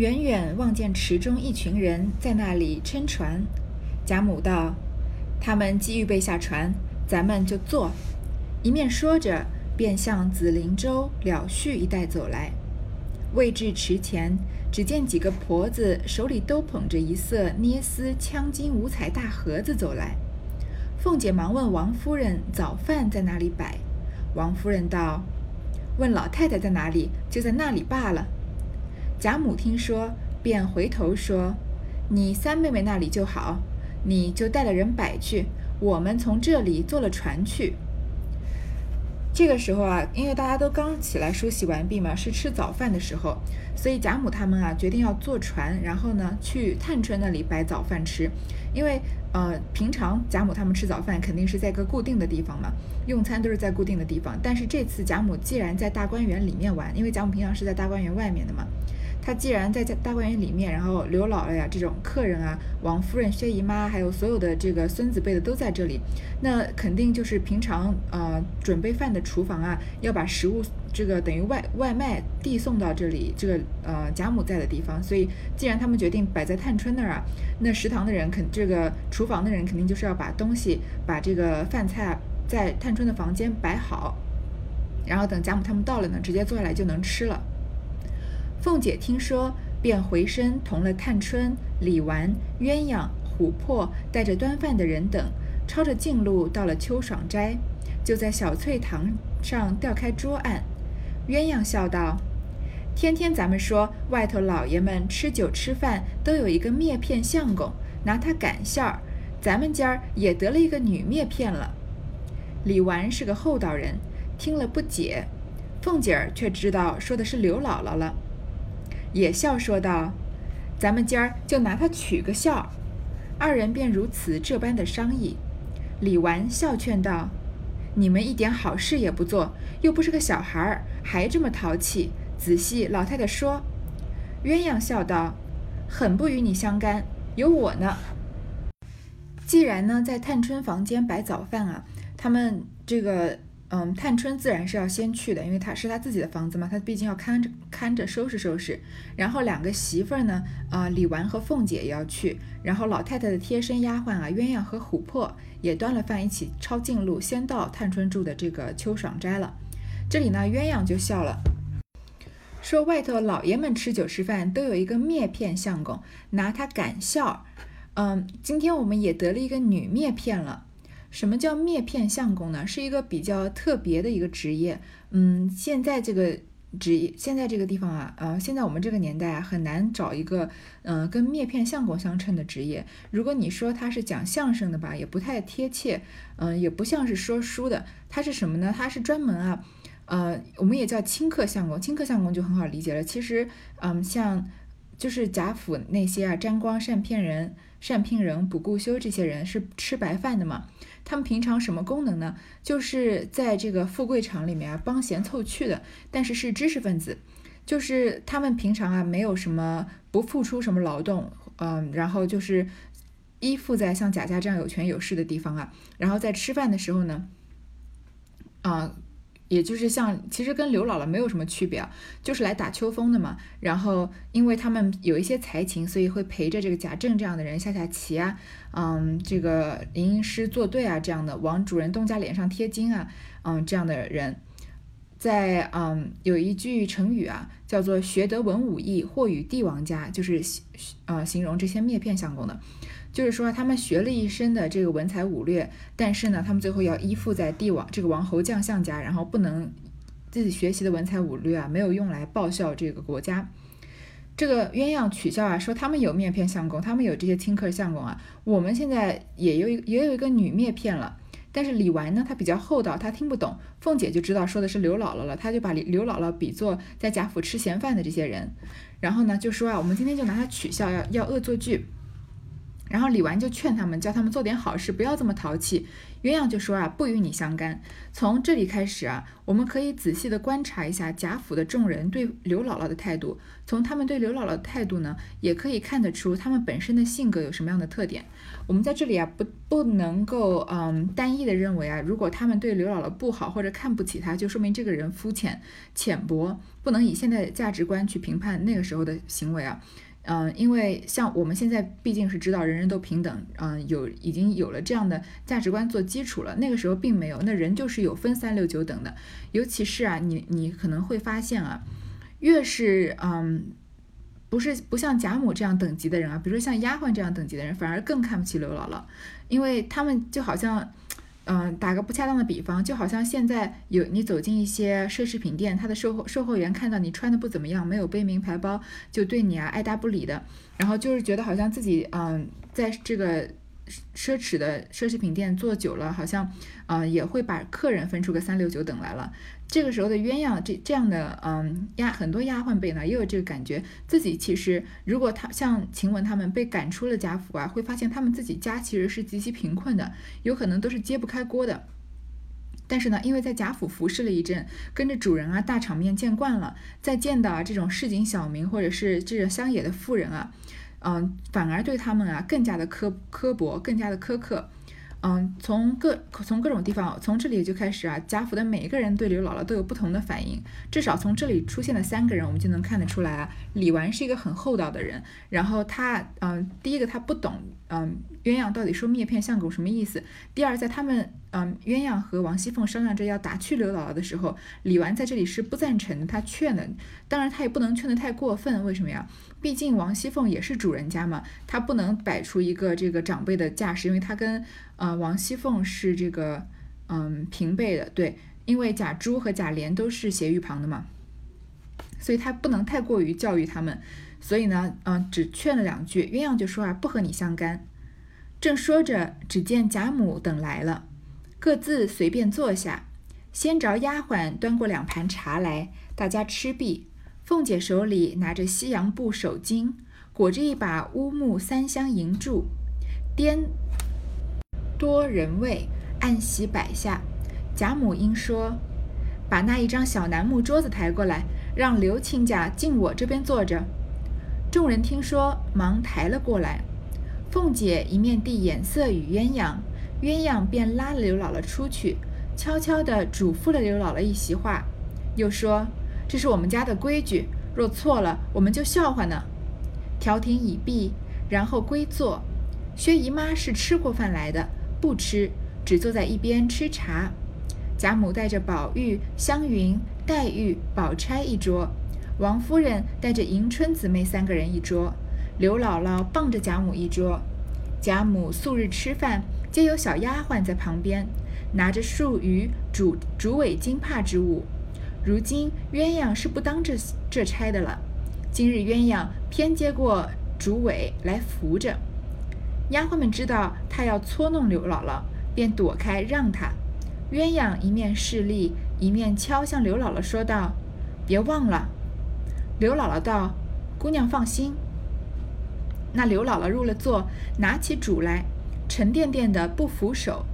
远远望见池中一群人在那里撑船。贾母道：“他们既预备下船，咱们就坐。”一面说着，便向紫菱洲、了絮一带走来。未至池前，只见几个婆子手里都捧着一色捏丝镶金五彩大盒子走来。凤姐忙问王夫人：“早饭在哪里摆？”王夫人道：“问老太太在哪里，就在那里罢了。”贾母听说，便回头说：“你三妹妹那里就好，你就带了人摆去，我们从这里坐了船去。”这个时候啊，因为大家都刚起来梳洗完毕嘛，是吃早饭的时候，所以贾母他们啊决定要坐船，然后呢去探春那里摆早饭吃。因为呃平常贾母他们吃早饭肯定是在个固定的地方嘛，用餐都是在固定的地方。但是这次贾母既然在大观园里面玩，因为贾母平常是在大观园外面的嘛。他既然在大观园里面，然后刘姥姥呀这种客人啊，王夫人、薛姨妈，还有所有的这个孙子辈的都在这里，那肯定就是平常呃准备饭的厨房啊，要把食物这个等于外外卖递送到这里，这个呃贾母在的地方。所以既然他们决定摆在探春那儿啊，那食堂的人肯这个厨房的人肯定就是要把东西把这个饭菜啊在探春的房间摆好，然后等贾母他们到了呢，直接坐下来就能吃了。凤姐听说，便回身同了探春、李纨、鸳鸯、琥珀带着端饭的人等，抄着近路到了秋爽斋，就在小翠堂上调开桌案。鸳鸯笑道：“天天咱们说外头老爷们吃酒吃饭都有一个篾片相公，拿他赶馅儿，咱们家也得了一个女篾片了。”李纨是个厚道人，听了不解，凤姐儿却知道说的是刘姥姥了。也笑说道：“咱们今儿就拿他取个笑。”二人便如此这般的商议。李纨笑劝道：“你们一点好事也不做，又不是个小孩儿，还这么淘气。仔细老太太说。”鸳鸯笑道：“很不与你相干，有我呢。既然呢在探春房间摆早饭啊，他们这个。”嗯，探春自然是要先去的，因为她是她自己的房子嘛，她毕竟要看着看着收拾收拾。然后两个媳妇儿呢，啊，李纨和凤姐也要去。然后老太太的贴身丫鬟啊，鸳鸯和琥珀也端了饭一起抄近路，先到探春住的这个秋爽斋了。这里呢，鸳鸯就笑了，说外头老爷们吃酒吃饭都有一个篾片相公，拿他赶笑。嗯，今天我们也得了一个女篾片了。什么叫篾片相公呢？是一个比较特别的一个职业。嗯，现在这个职业，现在这个地方啊，呃，现在我们这个年代啊，很难找一个嗯跟篾片相公相称的职业。如果你说他是讲相声的吧，也不太贴切。嗯，也不像是说书的。他是什么呢？他是专门啊，呃，我们也叫清客相公。清客相公就很好理解了。其实，嗯，像就是贾府那些啊，沾光、善骗人、善聘人、不顾修这些人是吃白饭的嘛。他们平常什么功能呢？就是在这个富贵场里面啊，帮闲凑趣的，但是是知识分子，就是他们平常啊没有什么不付出什么劳动，嗯，然后就是依附在像贾家这样有权有势的地方啊，然后在吃饭的时候呢，啊。也就是像，其实跟刘姥姥没有什么区别，就是来打秋风的嘛。然后，因为他们有一些才情，所以会陪着这个贾政这样的人下下棋啊，嗯，这个吟吟诗作对啊，这样的往主人东家脸上贴金啊，嗯，这样的人，在嗯有一句成语啊，叫做学得文武艺，或与帝王家，就是呃形容这些篾片相公的。就是说，他们学了一身的这个文才武略，但是呢，他们最后要依附在帝王这个王侯将相家，然后不能自己学习的文才武略啊，没有用来报效这个国家。这个鸳鸯取笑啊，说他们有篾片相公，他们有这些亲客相公啊，我们现在也有也有一个女篾片了。但是李纨呢，她比较厚道，她听不懂。凤姐就知道说的是刘姥姥了，她就把刘姥姥比作在贾府吃闲饭的这些人，然后呢，就说啊，我们今天就拿她取笑，要要恶作剧。然后李纨就劝他们，叫他们做点好事，不要这么淘气。鸳鸯就说啊，不与你相干。从这里开始啊，我们可以仔细的观察一下贾府的众人对刘姥姥的态度。从他们对刘姥姥的态度呢，也可以看得出他们本身的性格有什么样的特点。我们在这里啊，不不能够嗯单一的认为啊，如果他们对刘姥姥不好或者看不起她，就说明这个人肤浅浅薄，不能以现在的价值观去评判那个时候的行为啊。嗯，因为像我们现在毕竟是知道人人都平等，嗯，有已经有了这样的价值观做基础了。那个时候并没有，那人就是有分三六九等的。尤其是啊，你你可能会发现啊，越是嗯，不是不像贾母这样等级的人啊，比如说像丫鬟这样等级的人，反而更看不起刘姥姥，因为他们就好像。嗯，打个不恰当的比方，就好像现在有你走进一些奢侈品店，他的售后售后员看到你穿的不怎么样，没有背名牌包，就对你啊爱答不理的，然后就是觉得好像自己嗯在这个。奢侈的奢侈品店做久了，好像，嗯，也会把客人分出个三六九等来了。这个时候的鸳鸯，这这样的，嗯，丫很多丫鬟辈呢，也有这个感觉，自己其实如果他像晴雯他们被赶出了贾府啊，会发现他们自己家其实是极其贫困的，有可能都是揭不开锅的。但是呢，因为在贾府服侍了一阵，跟着主人啊大场面见惯了，再见到啊这种市井小民或者是这种乡野的妇人啊。嗯，反而对他们啊更加的苛刻薄，更加的苛刻。嗯，从各从各种地方，从这里就开始啊，贾府的每一个人对刘姥姥都有不同的反应。至少从这里出现了三个人，我们就能看得出来啊，李纨是一个很厚道的人。然后他，嗯，第一个他不懂，嗯，鸳鸯到底说灭片相公什么意思。第二，在他们。嗯，鸳鸯和王熙凤商量着要打去刘姥姥的时候，李纨在这里是不赞成的，他劝的。当然，他也不能劝得太过分，为什么呀？毕竟王熙凤也是主人家嘛，他不能摆出一个这个长辈的架势，因为他跟呃王熙凤是这个嗯平辈的，对，因为贾珠和贾琏都是斜玉旁的嘛，所以他不能太过于教育他们。所以呢，嗯，只劝了两句，鸳鸯就说啊，不和你相干。正说着，只见贾母等来了。各自随便坐下，先着丫鬟端过两盘茶来，大家吃毕。凤姐手里拿着西洋布手巾，裹着一把乌木三香银柱，颠多人位，按席摆下。贾母应说：“把那一张小楠木桌子抬过来，让刘亲家进我这边坐着。”众人听说，忙抬了过来。凤姐一面递眼色与鸳鸯。鸳鸯便拉了刘姥姥出去，悄悄地嘱咐了刘姥姥一席话，又说：“这是我们家的规矩，若错了，我们就笑话呢。”调停已毕，然后归坐。薛姨妈是吃过饭来的，不吃，只坐在一边吃茶。贾母带着宝玉、湘云、黛玉、宝钗一桌，王夫人带着迎春姊妹三个人一桌，刘姥姥傍着贾母一桌。贾母素日吃饭。皆有小丫鬟在旁边，拿着数鱼、竹竹尾金帕之物。如今鸳鸯是不当这这差的了。今日鸳鸯偏接过竹尾来扶着，丫鬟们知道她要搓弄刘姥姥，便躲开让她。鸳鸯一面势力，一面敲向刘姥姥说道：“别忘了。”刘姥姥道：“姑娘放心。”那刘姥姥入了座，拿起煮来。沉甸甸的不扶手，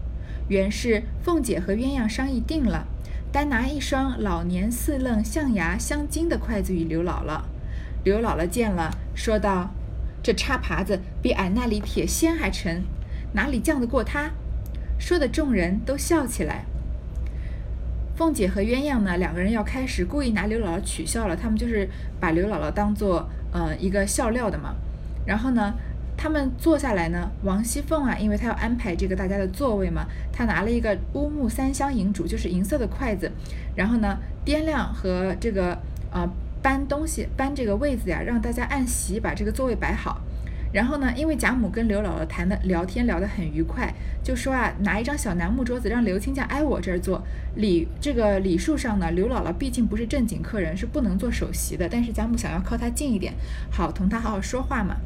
原是凤姐和鸳鸯商议定了，单拿一双老年四愣象牙镶金的筷子与刘姥姥。刘姥姥见了，说道：“这叉耙子比俺那里铁锨还沉，哪里犟得过他？”说的众人都笑起来。凤姐和鸳鸯呢，两个人要开始故意拿刘姥姥取笑了，他们就是把刘姥姥当做呃一个笑料的嘛。然后呢？他们坐下来呢，王熙凤啊，因为她要安排这个大家的座位嘛，她拿了一个乌木三香银烛，就是银色的筷子，然后呢，掂量和这个呃搬东西搬这个位子呀，让大家按席把这个座位摆好。然后呢，因为贾母跟刘姥姥谈的聊天聊得很愉快，就说啊，拿一张小楠木桌子让刘亲家挨我这儿坐。礼这个礼数上呢，刘姥姥毕竟不是正经客人，是不能坐首席的。但是贾母想要靠她近一点，好同她好好说话嘛。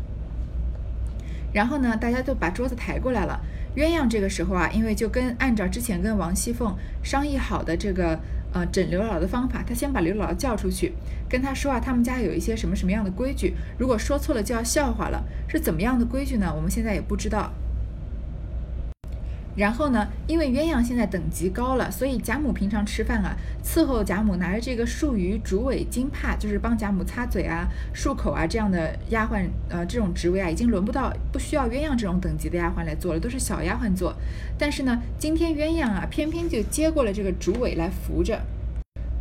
然后呢，大家就把桌子抬过来了。鸳鸯这个时候啊，因为就跟按照之前跟王熙凤商议好的这个呃整刘姥姥的方法，他先把刘姥姥叫出去，跟他说啊，他们家有一些什么什么样的规矩，如果说错了就要笑话了，是怎么样的规矩呢？我们现在也不知道。然后呢，因为鸳鸯现在等级高了，所以贾母平常吃饭啊，伺候贾母拿着这个漱鱼竹尾金帕，就是帮贾母擦嘴啊、漱口啊这样的丫鬟，呃，这种职位啊，已经轮不到不需要鸳鸯这种等级的丫鬟来做了，都是小丫鬟做。但是呢，今天鸳鸯啊，偏偏就接过了这个竹尾来扶着。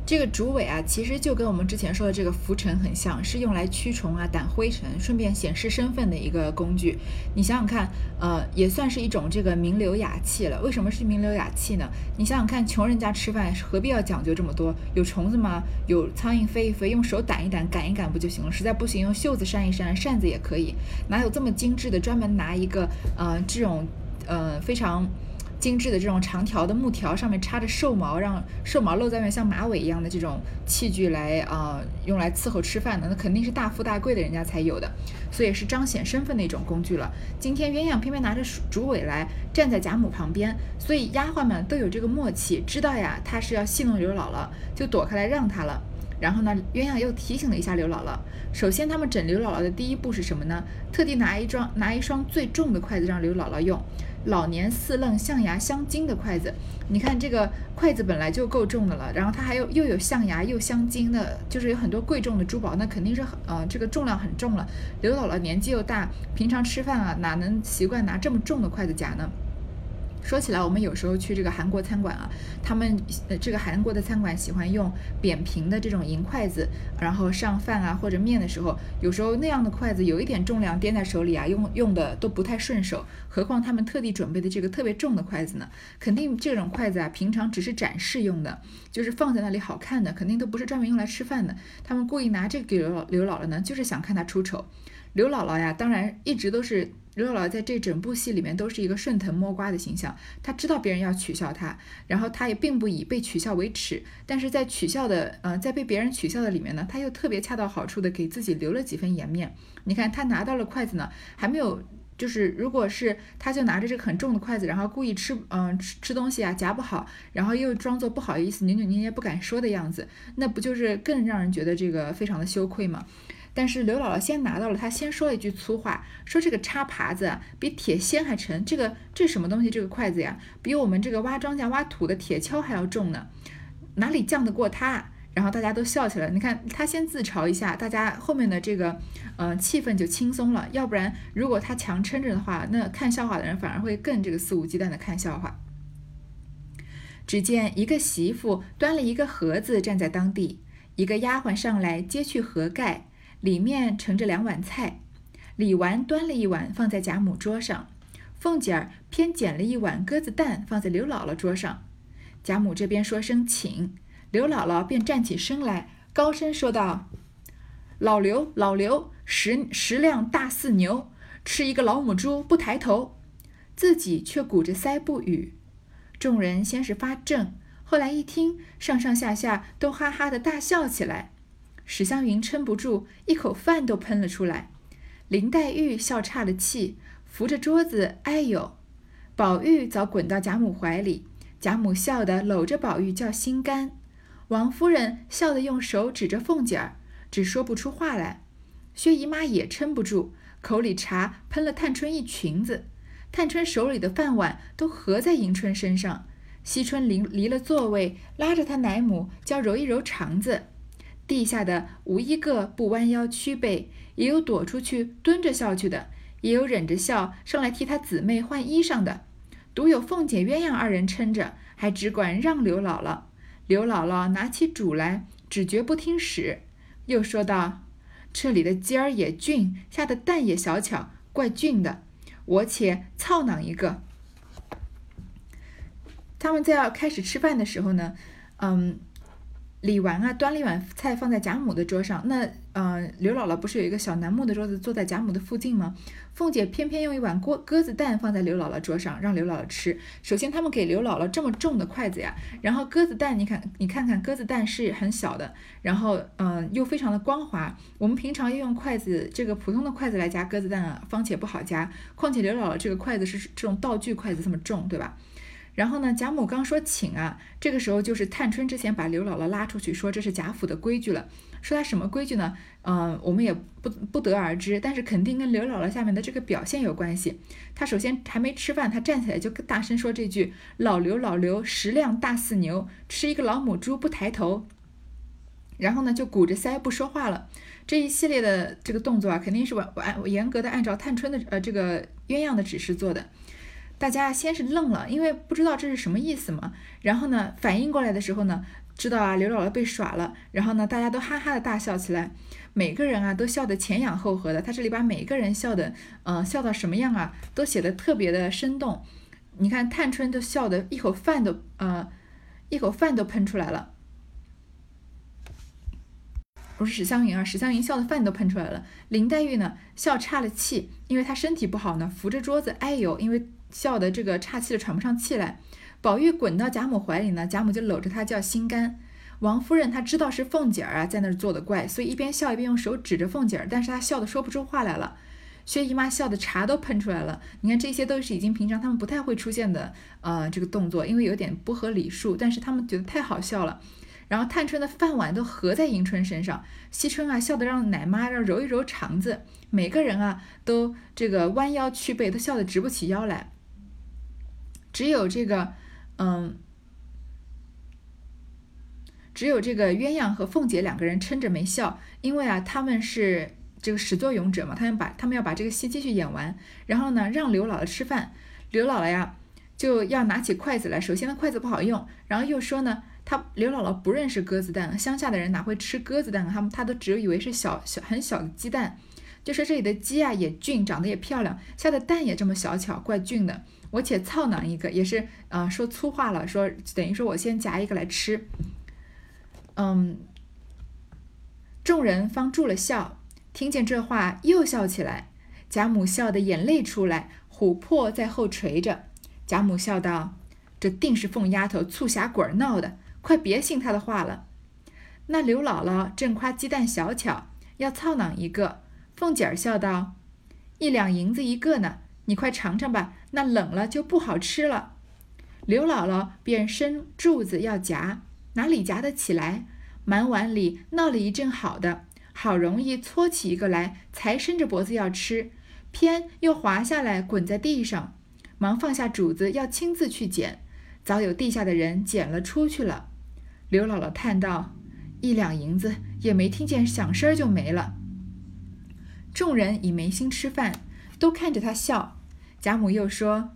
这个竹尾啊，其实就跟我们之前说的这个拂尘很像，是用来驱虫啊、掸灰尘，顺便显示身份的一个工具。你想想看，呃，也算是一种这个名流雅器了。为什么是名流雅器呢？你想想看，穷人家吃饭何必要讲究这么多？有虫子吗？有苍蝇飞一飞，用手掸一掸、赶一赶不就行了？实在不行，用袖子扇一扇，扇子也可以。哪有这么精致的？专门拿一个呃这种呃非常。精致的这种长条的木条，上面插着兽毛，让兽毛露在外面，像马尾一样的这种器具来啊，用来伺候吃饭的，那肯定是大富大贵的人家才有的，所以是彰显身份的一种工具了。今天鸳鸯偏偏拿着竹尾来站在贾母旁边，所以丫鬟们都有这个默契，知道呀，她是要戏弄刘姥姥，就躲开来让她了。然后呢，鸳鸯又提醒了一下刘姥姥。首先，他们整刘姥姥的第一步是什么呢？特地拿一双拿一双最重的筷子让刘姥姥用。老年四愣象牙镶金的筷子，你看这个筷子本来就够重的了，然后它还有又有象牙又镶金的，就是有很多贵重的珠宝，那肯定是很呃这个重量很重了。刘姥姥年纪又大，平常吃饭啊哪能习惯拿这么重的筷子夹呢？说起来，我们有时候去这个韩国餐馆啊，他们呃这个韩国的餐馆喜欢用扁平的这种银筷子，然后上饭啊或者面的时候，有时候那样的筷子有一点重量，掂在手里啊，用用的都不太顺手。何况他们特地准备的这个特别重的筷子呢？肯定这种筷子啊，平常只是展示用的，就是放在那里好看的，肯定都不是专门用来吃饭的。他们故意拿这个给刘老刘姥姥呢，就是想看她出丑。刘姥姥呀，当然一直都是。刘姥姥在这整部戏里面都是一个顺藤摸瓜的形象，她知道别人要取笑她，然后她也并不以被取笑为耻，但是在取笑的，呃，在被别人取笑的里面呢，她又特别恰到好处的给自己留了几分颜面。你看她拿到了筷子呢，还没有，就是如果是她就拿着这个很重的筷子，然后故意吃，嗯，吃吃东西啊夹不好，然后又装作不好意思扭扭捏捏不敢说的样子，那不就是更让人觉得这个非常的羞愧吗？但是刘姥姥先拿到了，她先说了一句粗话，说这个叉耙子比铁锨还沉，这个这什么东西？这个筷子呀，比我们这个挖庄稼挖土的铁锹还要重呢，哪里犟得过他？然后大家都笑起来。你看他先自嘲一下，大家后面的这个呃气氛就轻松了。要不然如果他强撑着的话，那看笑话的人反而会更这个肆无忌惮的看笑话。只见一个媳妇端了一个盒子站在当地，一个丫鬟上来揭去盒盖。里面盛着两碗菜，李纨端了一碗放在贾母桌上，凤姐儿偏捡了一碗鸽子蛋放在刘姥姥桌上。贾母这边说声请，刘姥姥便站起身来，高声说道：“老刘，老刘，食食量大似牛，吃一个老母猪不抬头。”自己却鼓着腮不语。众人先是发怔，后来一听，上上下下都哈哈的大笑起来。史湘云撑不住，一口饭都喷了出来。林黛玉笑岔了气，扶着桌子哎呦。宝玉早滚到贾母怀里，贾母笑得搂着宝玉叫心肝。王夫人笑得用手指着凤姐儿，只说不出话来。薛姨妈也撑不住，口里茶喷了探春一裙子，探春手里的饭碗都合在迎春身上。惜春离离了座位，拉着她奶母叫揉一揉肠子。地下的无一个不弯腰屈背，也有躲出去蹲着笑去的，也有忍着笑上来替他姊妹换衣裳的，独有凤姐、鸳鸯二人撑着，还只管让刘姥姥。刘姥姥拿起主来，只觉不听使，又说道：“这里的尖儿也俊，下的蛋也小巧，怪俊的，我且操囊一个。”他们在要开始吃饭的时候呢，嗯。李纨啊，端了一碗菜放在贾母的桌上。那，呃，刘姥姥不是有一个小楠木的桌子坐在贾母的附近吗？凤姐偏偏用一碗锅鸽子蛋放在刘姥姥桌上，让刘姥姥吃。首先，他们给刘姥姥这么重的筷子呀，然后鸽子蛋，你看，你看看鸽子蛋是很小的，然后，嗯，又非常的光滑。我们平常用筷子，这个普通的筷子来夹鸽子蛋啊，方且不好夹，况且刘姥姥这个筷子是这种道具筷子，这么重，对吧？然后呢，贾母刚说请啊，这个时候就是探春之前把刘姥姥拉出去说这是贾府的规矩了，说他什么规矩呢？嗯，我们也不不得而知，但是肯定跟刘姥姥下面的这个表现有关系。他首先还没吃饭，他站起来就大声说这句：“老刘老刘，食量大似牛，吃一个老母猪不抬头。”然后呢，就鼓着腮不说话了。这一系列的这个动作啊，肯定是完完严格的按照探春的呃这个鸳鸯的指示做的。大家先是愣了，因为不知道这是什么意思嘛。然后呢，反应过来的时候呢，知道啊刘姥姥被耍了。然后呢，大家都哈哈的大笑起来，每个人啊都笑得前仰后合的。他这里把每个人笑的，呃，笑到什么样啊，都写的特别的生动。你看探春都笑得一口饭都呃一口饭都喷出来了。不是史湘云啊，史湘云笑的饭都喷出来了。林黛玉呢，笑岔了气，因为她身体不好呢，扶着桌子哎呦，因为笑的这个岔气的喘不上气来。宝玉滚到贾母怀里呢，贾母就搂着她叫心肝。王夫人她知道是凤姐儿啊在那儿做的怪，所以一边笑一边用手指着凤姐儿，但是她笑的说不出话来了。薛姨妈笑的茶都喷出来了。你看这些都是已经平常他们不太会出现的呃这个动作，因为有点不合礼数，但是他们觉得太好笑了。然后探春的饭碗都合在迎春身上，惜春啊笑得让奶妈要揉一揉肠子，每个人啊都这个弯腰屈背，都笑得直不起腰来。只有这个，嗯，只有这个鸳鸯和凤姐两个人撑着没笑，因为啊他们是这个始作俑者嘛，他们把他们要把这个戏继续演完，然后呢让刘姥姥吃饭，刘姥姥呀就要拿起筷子来，首先呢筷子不好用，然后又说呢。他刘姥姥不认识鸽子蛋，乡下的人哪会吃鸽子蛋啊？他们他都只有以为是小小很小的鸡蛋，就说这里的鸡啊也俊，长得也漂亮，下的蛋也这么小巧，怪俊的。我且操囊一个，也是啊，说粗话了，说等于说我先夹一个来吃。嗯，众人方住了笑，听见这话又笑起来，贾母笑得眼泪出来，琥珀在后垂着。贾母笑道：“这定是凤丫头促狭鬼闹的。”快别信他的话了。那刘姥姥正夸鸡蛋小巧，要操囊一个。凤姐儿笑道：“一两银子一个呢，你快尝尝吧。那冷了就不好吃了。”刘姥姥便伸柱子要夹，哪里夹得起来？满碗里闹了一阵好的，好容易搓起一个来，才伸着脖子要吃，偏又滑下来滚在地上，忙放下主子要亲自去捡，早有地下的人捡了出去了。刘姥姥叹道：“一两银子也没听见响声就没了。”众人已没心吃饭，都看着他笑。贾母又说：“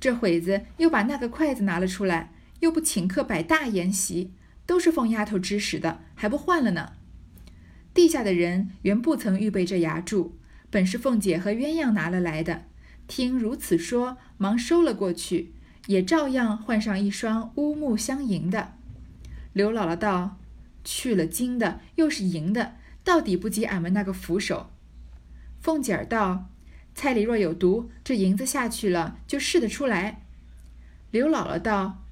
这会子又把那个筷子拿了出来，又不请客摆大筵席，都是凤丫头指使的，还不换了呢。”地下的人原不曾预备这牙柱，本是凤姐和鸳鸯拿了来的。听如此说，忙收了过去，也照样换上一双乌木相迎的。刘姥姥道：“去了金的，又是银的，到底不及俺们那个扶手。”凤姐儿道：“菜里若有毒，这银子下去了就试得出来。”刘姥姥道：“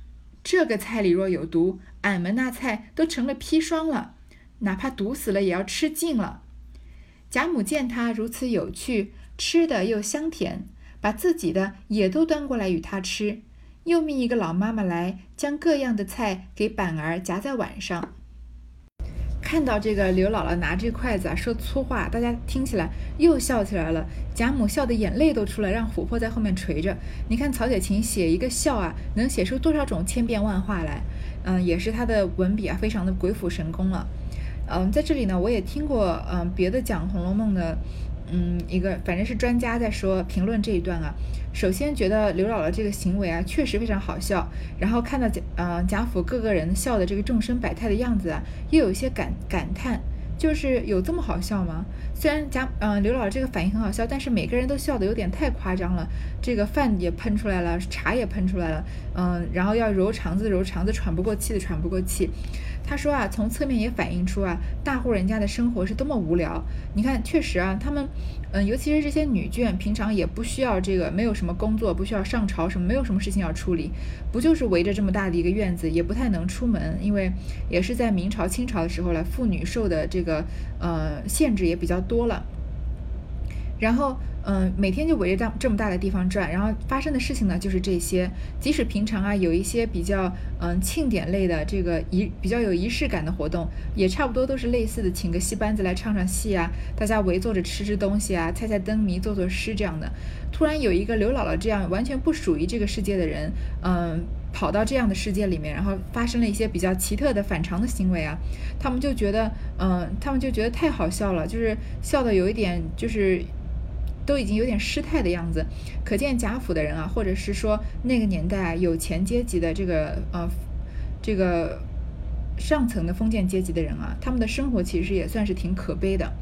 这个菜里若有毒，俺们那菜都成了砒霜了，哪怕毒死了也要吃尽了。”贾母见他如此有趣，吃的又香甜，把自己的也都端过来与他吃。又命一个老妈妈来，将各样的菜给板儿夹在碗上。看到这个刘姥姥拿着筷子啊，说粗话，大家听起来又笑起来了。贾母笑得眼泪都出来，让琥珀在后面垂着。你看曹雪芹写一个笑啊，能写出多少种千变万化来？嗯，也是他的文笔啊，非常的鬼斧神工了。嗯，在这里呢，我也听过嗯别的讲《红楼梦》的。嗯，一个反正是专家在说评论这一段啊。首先觉得刘姥姥这个行为啊，确实非常好笑。然后看到贾呃贾府各个人笑的这个众生百态的样子啊，又有一些感感叹，就是有这么好笑吗？虽然贾嗯刘姥姥这个反应很好笑，但是每个人都笑得有点太夸张了。这个饭也喷出来了，茶也喷出来了，嗯，然后要揉肠子揉肠子，喘不过气的喘不过气。他说啊，从侧面也反映出啊，大户人家的生活是多么无聊。你看，确实啊，他们，嗯，尤其是这些女眷，平常也不需要这个，没有什么工作，不需要上朝什么，没有什么事情要处理，不就是围着这么大的一个院子，也不太能出门，因为也是在明朝、清朝的时候了，妇女受的这个呃限制也比较多了。然后，嗯，每天就围着大这么大的地方转，然后发生的事情呢就是这些。即使平常啊有一些比较嗯庆典类的这个仪比较有仪式感的活动，也差不多都是类似的，请个戏班子来唱唱戏啊，大家围坐着吃吃东西啊，猜猜灯谜，作作诗这样的。突然有一个刘姥姥这样完全不属于这个世界的人，嗯，跑到这样的世界里面，然后发生了一些比较奇特的反常的行为啊，他们就觉得，嗯，他们就觉得太好笑了，就是笑的有一点就是。都已经有点失态的样子，可见贾府的人啊，或者是说那个年代有钱阶级的这个呃这个上层的封建阶级的人啊，他们的生活其实也算是挺可悲的。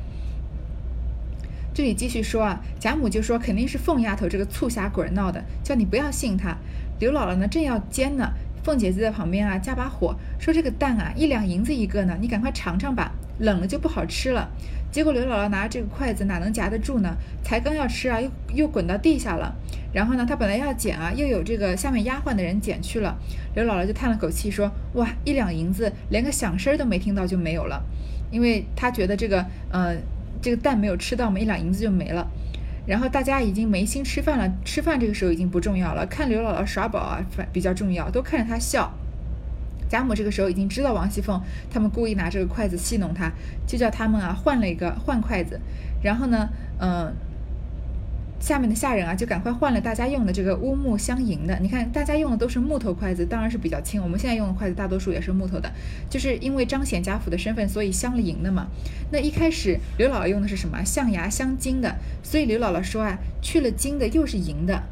这里继续说啊，贾母就说肯定是凤丫头这个醋瞎鬼闹的，叫你不要信她。刘姥姥呢正要煎呢，凤姐就在旁边啊加把火，说这个蛋啊一两银子一个呢，你赶快尝尝吧，冷了就不好吃了。结果刘姥姥拿着这个筷子哪能夹得住呢？才刚要吃啊，又又滚到地下了。然后呢，她本来要捡啊，又有这个下面丫鬟的人捡去了。刘姥姥就叹了口气说：“哇，一两银子，连个响声都没听到就没有了。”因为她觉得这个呃这个蛋没有吃到嘛，一两银子就没了。然后大家已经没心吃饭了，吃饭这个时候已经不重要了，看刘姥姥耍宝啊比较重要，都看着她笑。贾母这个时候已经知道王熙凤他们故意拿这个筷子戏弄她，就叫他们啊换了一个换筷子，然后呢，嗯，下面的下人啊就赶快换了大家用的这个乌木相银的。你看大家用的都是木头筷子，当然是比较轻。我们现在用的筷子大多数也是木头的，就是因为彰显贾府的身份，所以镶了银的嘛。那一开始刘姥姥用的是什么？象牙镶金的，所以刘姥姥说啊，去了金的又是银的，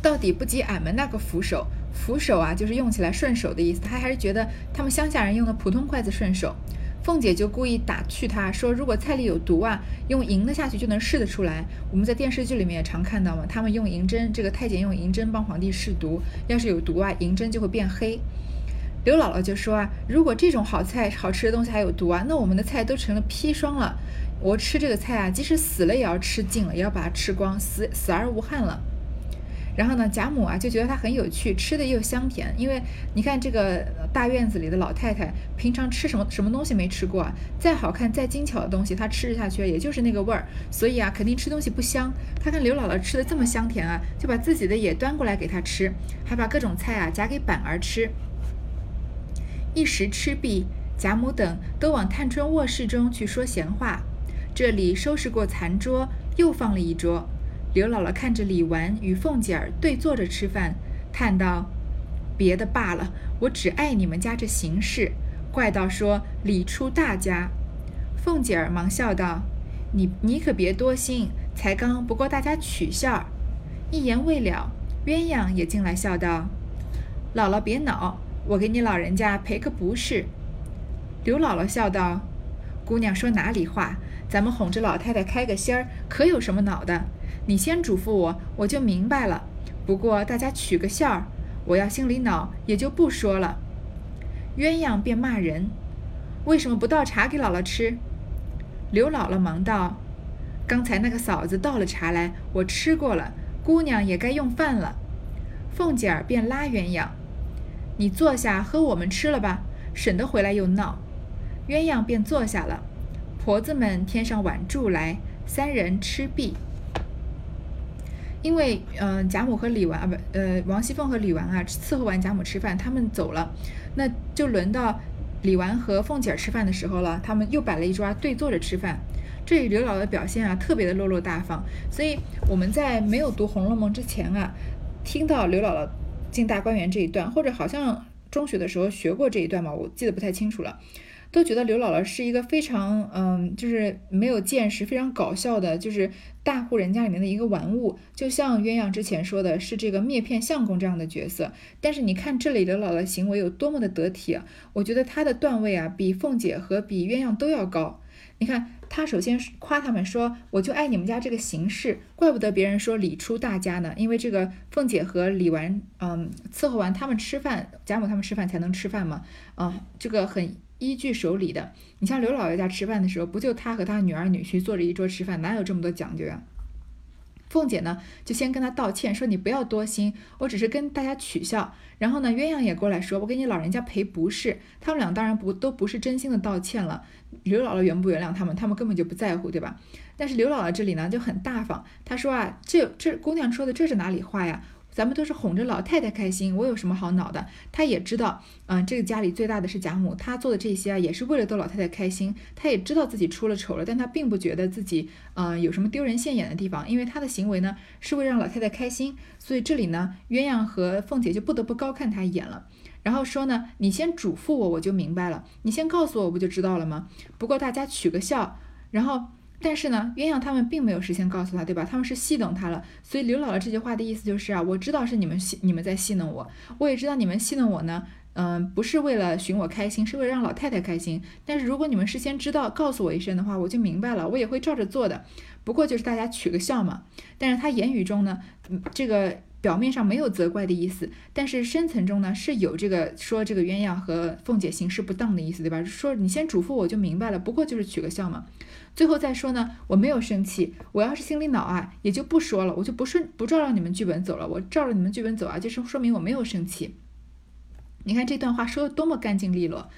到底不及俺们那个扶手。扶手啊，就是用起来顺手的意思。他还是觉得他们乡下人用的普通筷子顺手。凤姐就故意打趣他说：“如果菜里有毒啊，用银的下去就能试得出来。我们在电视剧里面也常看到嘛，他们用银针，这个太监用银针帮皇帝试毒，要是有毒啊，银针就会变黑。”刘姥姥就说啊：“如果这种好菜、好吃的东西还有毒啊，那我们的菜都成了砒霜了。我吃这个菜啊，即使死了也要吃尽了，也要把它吃光，死死而无憾了。”然后呢，贾母啊就觉得它很有趣，吃的又香甜。因为你看这个大院子里的老太太，平常吃什么什么东西没吃过啊？再好看、再精巧的东西，她吃下去也就是那个味儿。所以啊，肯定吃东西不香。她看刘姥姥吃的这么香甜啊，就把自己的也端过来给她吃，还把各种菜啊夹给板儿吃。一时吃毕，贾母等都往探春卧室中去说闲话。这里收拾过残桌，又放了一桌。刘姥姥看着李纨与凤姐儿对坐着吃饭，叹道：“别的罢了，我只爱你们家这形式。怪道说礼出大家。”凤姐儿忙笑道：“你你可别多心，才刚不过大家取笑。”一言未了，鸳鸯也进来笑道：“姥姥别恼，我给你老人家赔个不是。”刘姥姥笑道：“姑娘说哪里话？咱们哄着老太太开个心儿，可有什么恼的？”你先嘱咐我，我就明白了。不过大家取个笑儿，我要心里恼，也就不说了。鸳鸯便骂人：“为什么不倒茶给姥姥吃？”刘姥姥忙道：“刚才那个嫂子倒了茶来，我吃过了。姑娘也该用饭了。”凤姐儿便拉鸳鸯：“你坐下和我们吃了吧，省得回来又闹。”鸳鸯便坐下了。婆子们添上碗箸来，三人吃毕。因为，嗯，贾母和李纨啊，不，呃，王熙凤和李纨啊，伺候完贾母吃饭，他们走了，那就轮到李纨和凤姐儿吃饭的时候了。他们又摆了一桌对坐着吃饭。这里刘姥姥的表现啊，特别的落落大方。所以我们在没有读《红楼梦》之前啊，听到刘姥姥进大观园这一段，或者好像中学的时候学过这一段吧，我记得不太清楚了。都觉得刘姥姥是一个非常，嗯，就是没有见识、非常搞笑的，就是大户人家里面的一个玩物，就像鸳鸯之前说的是这个灭片相公这样的角色。但是你看这里刘姥姥行为有多么的得体啊！我觉得她的段位啊，比凤姐和比鸳鸯都要高。你看她首先夸他们说：“我就爱你们家这个形式，怪不得别人说礼出大家呢，因为这个凤姐和李纨，嗯，伺候完他们吃饭，贾母他们吃饭才能吃饭嘛，啊，这个很。”依据守礼的，你像刘姥爷家吃饭的时候，不就他和他女儿女婿坐着一桌吃饭，哪有这么多讲究呀？凤姐呢，就先跟他道歉，说你不要多心，我只是跟大家取笑。然后呢，鸳鸯也过来说，我给你老人家赔不是。他们俩当然不都不是真心的道歉了。刘姥姥原不原谅他们，他们根本就不在乎，对吧？但是刘姥姥这里呢就很大方，她说啊，这这姑娘说的这是哪里话呀？咱们都是哄着老太太开心，我有什么好恼的？她也知道，嗯，这个家里最大的是贾母，她做的这些啊，也是为了逗老太太开心。她也知道自己出了丑了，但她并不觉得自己，嗯，有什么丢人现眼的地方，因为她的行为呢，是为了让老太太开心。所以这里呢，鸳鸯和凤姐就不得不高看她一眼了，然后说呢，你先嘱咐我，我就明白了；你先告诉我，我不就知道了吗？不过大家取个笑，然后。但是呢，鸳鸯他们并没有事先告诉他，对吧？他们是戏弄他了。所以刘姥姥这句话的意思就是啊，我知道是你们戏，你们在戏弄我，我也知道你们戏弄我呢，嗯，不是为了寻我开心，是为了让老太太开心。但是如果你们事先知道，告诉我一声的话，我就明白了，我也会照着做的。不过就是大家取个笑嘛。但是他言语中呢，嗯这个。表面上没有责怪的意思，但是深层中呢是有这个说这个鸳鸯和凤姐行事不当的意思，对吧？说你先嘱咐我就明白了，不过就是取个笑嘛。最后再说呢，我没有生气，我要是心里恼啊，也就不说了，我就不顺不照着你们剧本走了，我照着你们剧本走啊，就是说明我没有生气。你看这段话说的多么干净利落，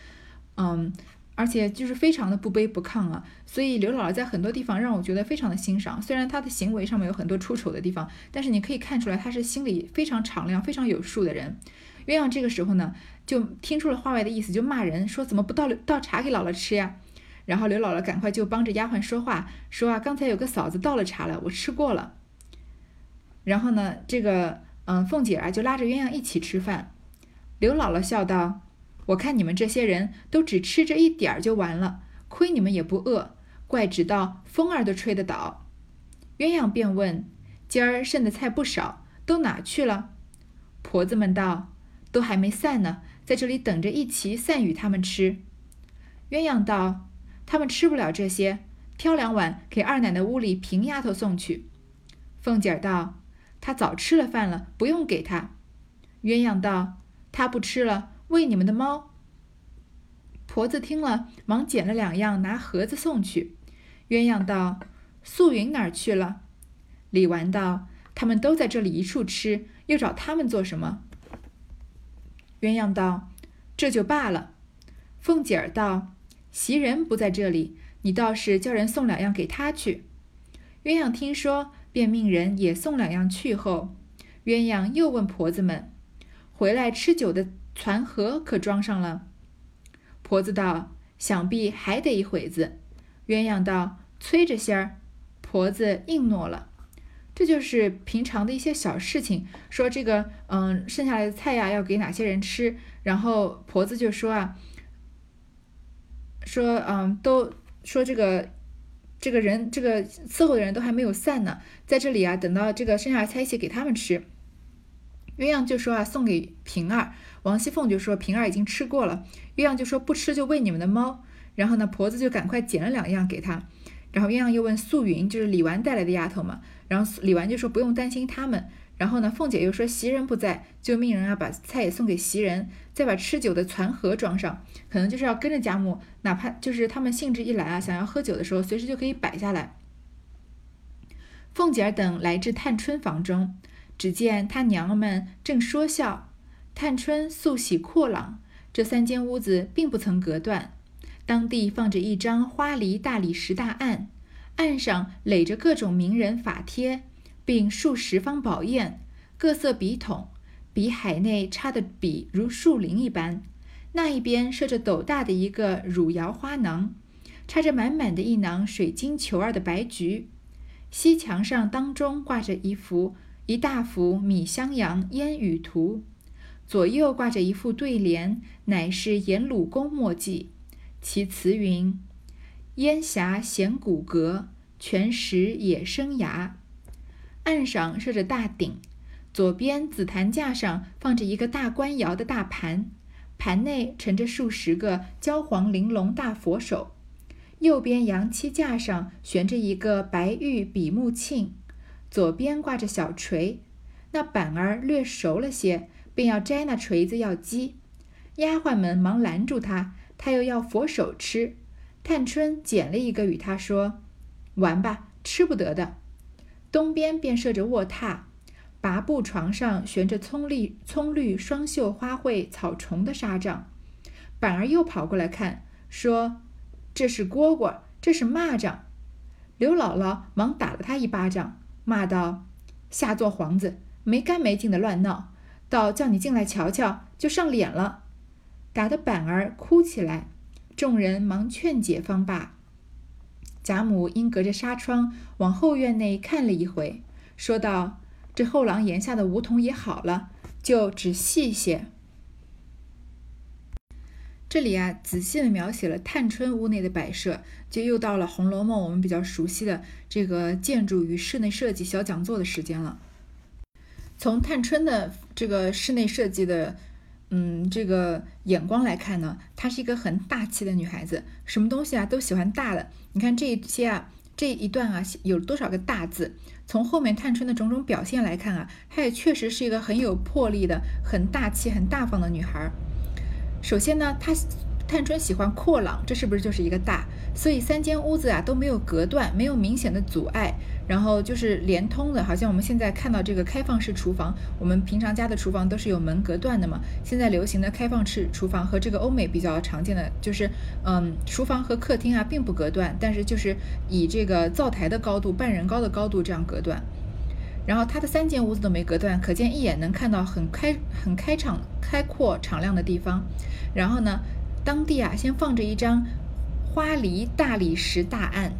嗯。而且就是非常的不卑不亢啊，所以刘姥姥在很多地方让我觉得非常的欣赏。虽然她的行为上面有很多出丑的地方，但是你可以看出来她是心里非常敞亮、非常有数的人。鸳鸯这个时候呢，就听出了话外的意思，就骂人说怎么不倒倒茶给姥姥吃呀？然后刘姥姥赶快就帮着丫鬟说话，说啊，刚才有个嫂子倒了茶了，我吃过了。然后呢，这个嗯，凤姐啊就拉着鸳鸯一起吃饭。刘姥姥笑道。我看你们这些人都只吃这一点儿就完了，亏你们也不饿，怪只道风儿都吹得倒。鸳鸯便问：“今儿剩的菜不少，都哪去了？”婆子们道：“都还没散呢，在这里等着一齐散与他们吃。”鸳鸯道：“他们吃不了这些，挑两碗给二奶奶屋里平丫头送去。”凤姐儿道：“她早吃了饭了，不用给她。”鸳鸯道：“她不吃了。”喂你们的猫。婆子听了，忙捡了两样，拿盒子送去。鸳鸯道：“素云哪儿去了？”李纨道：“他们都在这里一处吃，又找他们做什么？”鸳鸯道：“这就罢了。”凤姐儿道：“袭人不在这里，你倒是叫人送两样给他去。”鸳鸯听说，便命人也送两样去后，鸳鸯又问婆子们：“回来吃酒的。”船盒可装上了。婆子道：“想必还得一会子。”鸳鸯道：“催着些儿。”婆子应诺了。这就是平常的一些小事情。说这个，嗯，剩下来的菜呀，要给哪些人吃？然后婆子就说啊，说，嗯，都说这个，这个人，这个伺候的人都还没有散呢，在这里啊，等到这个剩下的菜一起给他们吃。鸳鸯就说啊，送给平儿。王熙凤就说：“平儿已经吃过了。”鸳鸯就说：“不吃就喂你们的猫。”然后呢，婆子就赶快捡了两样给他。然后鸳鸯又问素云，就是李纨带来的丫头嘛。然后李纨就说：“不用担心他们。”然后呢，凤姐又说：“袭人不在，就命人啊把菜也送给袭人，再把吃酒的攒盒装上，可能就是要跟着贾母，哪怕就是他们兴致一来啊，想要喝酒的时候，随时就可以摆下来。”凤姐儿等来至探春房中，只见她娘们正说笑。探春素喜阔朗，这三间屋子并不曾隔断。当地放着一张花梨大理石大案，案上垒着各种名人法帖，并数十方宝砚、各色笔筒，笔海内插的笔如树林一般。那一边设着斗大的一个汝窑花囊，插着满满的一囊水晶球儿的白菊。西墙上当中挂着一幅一大幅米襄阳烟雨图。左右挂着一副对联，乃是颜鲁公墨迹。其词云：“烟霞显骨骼，泉石野生涯。”岸上设着大鼎，左边紫檀架上放着一个大官窑的大盘，盘内盛着数十个焦黄玲珑大佛手。右边阳漆架上悬着一个白玉比目磬，左边挂着小锤，那板儿略熟了些。便要摘那锤子要击，丫鬟们忙拦住他，他又要佛手吃。探春捡了一个与他说：“玩吧，吃不得的。”东边便设着卧榻，拔布床上悬着葱绿葱绿双绣花卉草虫的纱帐。板儿又跑过来看，说：“这是蝈蝈，这是蚂蚱。”刘姥姥忙打了他一巴掌，骂道：“下作皇子，没干没净的乱闹！到叫你进来瞧瞧，就上脸了。”打得板儿哭起来，众人忙劝解方罢。贾母因隔着纱窗往后院内看了一回，说道：“这后廊檐下的梧桐也好了，就只细些。”这里啊，仔细的描写了探春屋内的摆设，就又到了《红楼梦》我们比较熟悉的这个建筑与室内设计小讲座的时间了。从探春的这个室内设计的，嗯，这个眼光来看呢，她是一个很大气的女孩子，什么东西啊都喜欢大的。你看这一些啊，这一段啊，有多少个大字？从后面探春的种种表现来看啊，她也确实是一个很有魄力的、很大气、很大方的女孩。首先呢，她探春喜欢阔朗，这是不是就是一个大？所以三间屋子啊都没有隔断，没有明显的阻碍，然后就是连通的，好像我们现在看到这个开放式厨房，我们平常家的厨房都是有门隔断的嘛。现在流行的开放式厨房和这个欧美比较常见的就是，嗯，厨房和客厅啊并不隔断，但是就是以这个灶台的高度、半人高的高度这样隔断。然后它的三间屋子都没隔断，可见一眼能看到很开、很开敞、开阔、敞亮的地方。然后呢，当地啊先放着一张花梨大理石大案。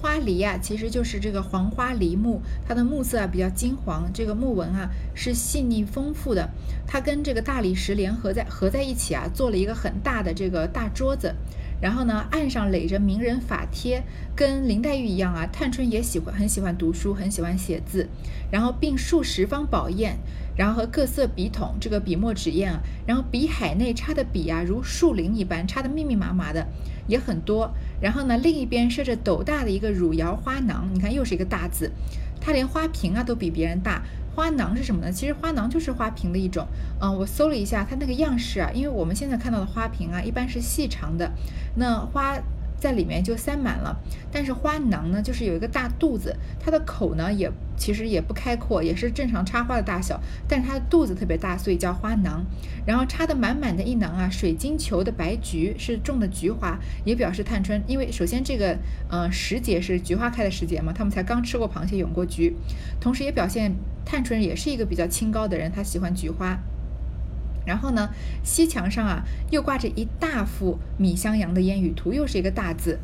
花梨啊，其实就是这个黄花梨木，它的木色啊比较金黄，这个木纹啊是细腻丰富的。它跟这个大理石联合在合在一起啊，做了一个很大的这个大桌子。然后呢，案上垒着名人法帖，跟林黛玉一样啊。探春也喜欢，很喜欢读书，很喜欢写字。然后并数十方宝砚，然后和各色笔筒，这个笔墨纸砚啊。然后笔海内插的笔啊，如树林一般，插的密密麻麻的，也很多。然后呢，另一边设着斗大的一个汝窑花囊，你看又是一个大字。它连花瓶啊都比别人大。花囊是什么呢？其实花囊就是花瓶的一种。嗯，我搜了一下，它那个样式啊，因为我们现在看到的花瓶啊，一般是细长的，那花。在里面就塞满了，但是花囊呢，就是有一个大肚子，它的口呢也其实也不开阔，也是正常插花的大小，但是它的肚子特别大，所以叫花囊。然后插的满满的一囊啊，水晶球的白菊是种的菊花，也表示探春，因为首先这个呃时节是菊花开的时节嘛，他们才刚吃过螃蟹，涌过菊，同时也表现探春也是一个比较清高的人，她喜欢菊花。然后呢，西墙上啊又挂着一大幅米襄阳的烟雨图，又是一个大字。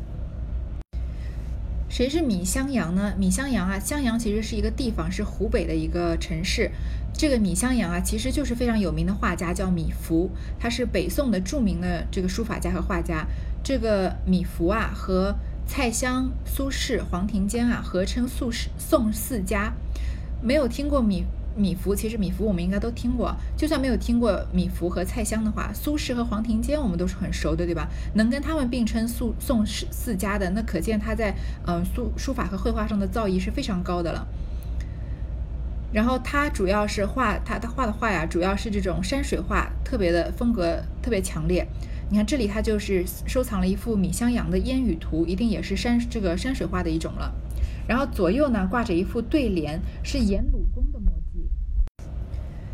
谁是米襄阳呢？米襄阳啊，襄阳其实是一个地方，是湖北的一个城市。这个米襄阳啊，其实就是非常有名的画家，叫米芾，他是北宋的著名的这个书法家和画家。这个米芾啊，和蔡襄、苏轼、黄庭坚啊，合称苏轼宋四家。没有听过米？米芾其实米芾我们应该都听过，就算没有听过米芾和蔡襄的话，苏轼和黄庭坚我们都是很熟的，对吧？能跟他们并称宋宋四四家的，那可见他在嗯书书法和绘画上的造诣是非常高的了。然后他主要是画他他画的画呀，主要是这种山水画，特别的风格特别强烈。你看这里他就是收藏了一幅米襄阳的烟雨图，一定也是山这个山水画的一种了。然后左右呢挂着一副对联，是颜鲁公。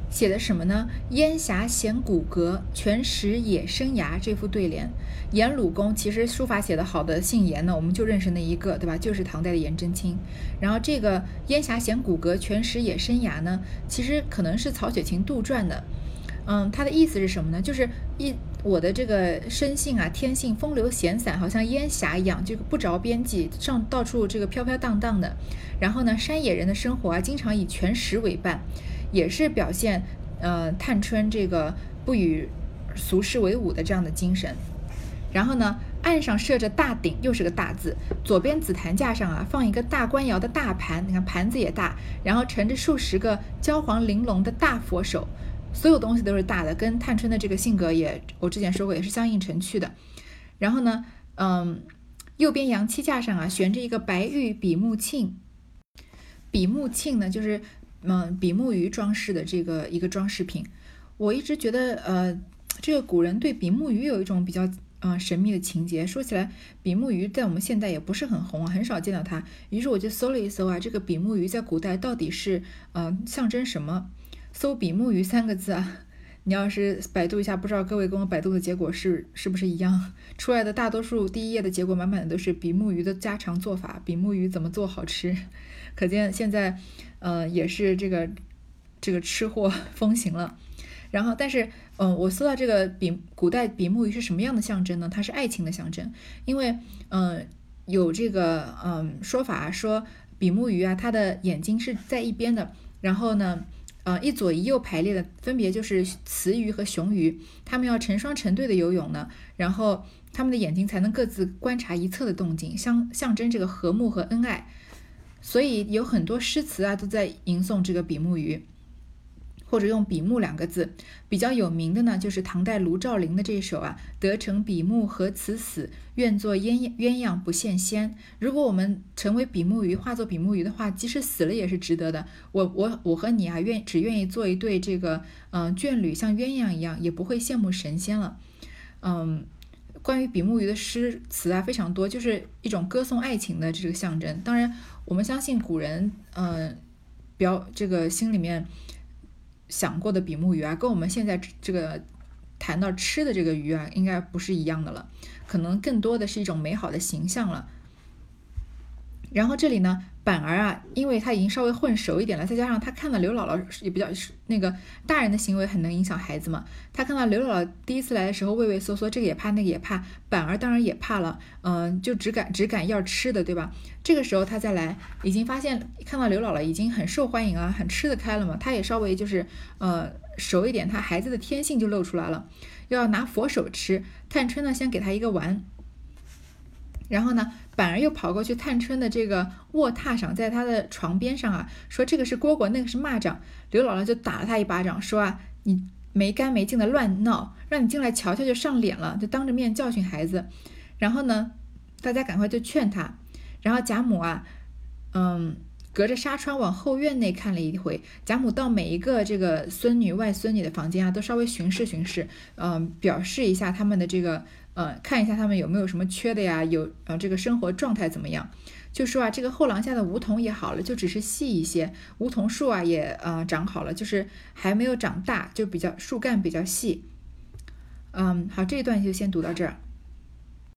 写的什么呢？烟霞显骨骼，泉石野生涯。这副对联，颜鲁公其实书法写的好的姓颜呢，我们就认识那一个，对吧？就是唐代的颜真卿。然后这个烟霞显骨骼，泉石野生涯呢，其实可能是曹雪芹杜撰的。嗯，他的意思是什么呢？就是一我的这个生性啊，天性风流闲散，好像烟霞一样，就不着边际，上到处这个飘飘荡荡的。然后呢，山野人的生活啊，经常以泉石为伴。也是表现，呃，探春这个不与俗世为伍的这样的精神。然后呢，岸上设着大鼎，又是个大字。左边紫檀架上啊，放一个大官窑的大盘，你看盘子也大，然后盛着数十个焦黄玲珑的大佛手，所有东西都是大的，跟探春的这个性格也，我之前说过也是相映成趣的。然后呢，嗯，右边洋漆架上啊，悬着一个白玉比目磬，比目磬呢就是。嗯，比目鱼装饰的这个一个装饰品，我一直觉得，呃，这个古人对比目鱼有一种比较嗯神秘的情节。说起来，比目鱼在我们现代也不是很红，很少见到它。于是我就搜了一搜啊，这个比目鱼在古代到底是嗯象征什么？搜比目鱼三个字啊，你要是百度一下，不知道各位跟我百度的结果是是不是一样？出来的大多数第一页的结果满满的都是比目鱼的家常做法，比目鱼怎么做好吃？可见现在，呃，也是这个这个吃货 风行了。然后，但是，嗯，我搜到这个比古代比目鱼是什么样的象征呢？它是爱情的象征，因为，嗯，有这个，嗯，说法说比目鱼啊，它的眼睛是在一边的，然后呢，呃，一左一右排列的，分别就是雌鱼和雄鱼，它们要成双成对的游泳呢，然后它们的眼睛才能各自观察一侧的动静，象象征这个和睦和恩爱，所以有很多诗词啊都在吟诵这个比目鱼。或者用比目两个字，比较有名的呢，就是唐代卢照邻的这首啊，“得成比目何辞死，愿作鸳鸳鸯不羡仙。”如果我们成为比目鱼，化作比目鱼的话，即使死了也是值得的。我我我和你啊，愿只愿意做一对这个嗯眷侣，像鸳鸯一样，也不会羡慕神仙了。嗯，关于比目鱼的诗词啊，非常多，就是一种歌颂爱情的这个象征。当然，我们相信古人嗯，表这个心里面。想过的比目鱼啊，跟我们现在这个谈到吃的这个鱼啊，应该不是一样的了，可能更多的是一种美好的形象了。然后这里呢，板儿啊，因为他已经稍微混熟一点了，再加上他看到刘姥姥也比较那个大人的行为很能影响孩子嘛。他看到刘姥姥第一次来的时候畏畏缩缩，这个也怕那个也怕，板儿当然也怕了，嗯，就只敢只敢要吃的，对吧？这个时候他再来，已经发现看到刘姥姥已经很受欢迎啊，很吃得开了嘛，他也稍微就是呃熟一点，他孩子的天性就露出来了，要拿佛手吃。探春呢，先给他一个丸。然后呢，板儿又跑过去探春的这个卧榻上，在她的床边上啊，说这个是蝈蝈，那个是蚂蚱。刘姥姥就打了他一巴掌，说啊，你没干没净的乱闹，让你进来瞧瞧就上脸了，就当着面教训孩子。然后呢，大家赶快就劝他。然后贾母啊，嗯，隔着纱窗往后院内看了一回。贾母到每一个这个孙女外孙女的房间啊，都稍微巡视巡视，嗯，表示一下他们的这个。呃，看一下他们有没有什么缺的呀？有呃，这个生活状态怎么样？就说啊，这个后廊下的梧桐也好了，就只是细一些，梧桐树啊也呃长好了，就是还没有长大，就比较树干比较细。嗯，好，这一段就先读到这儿。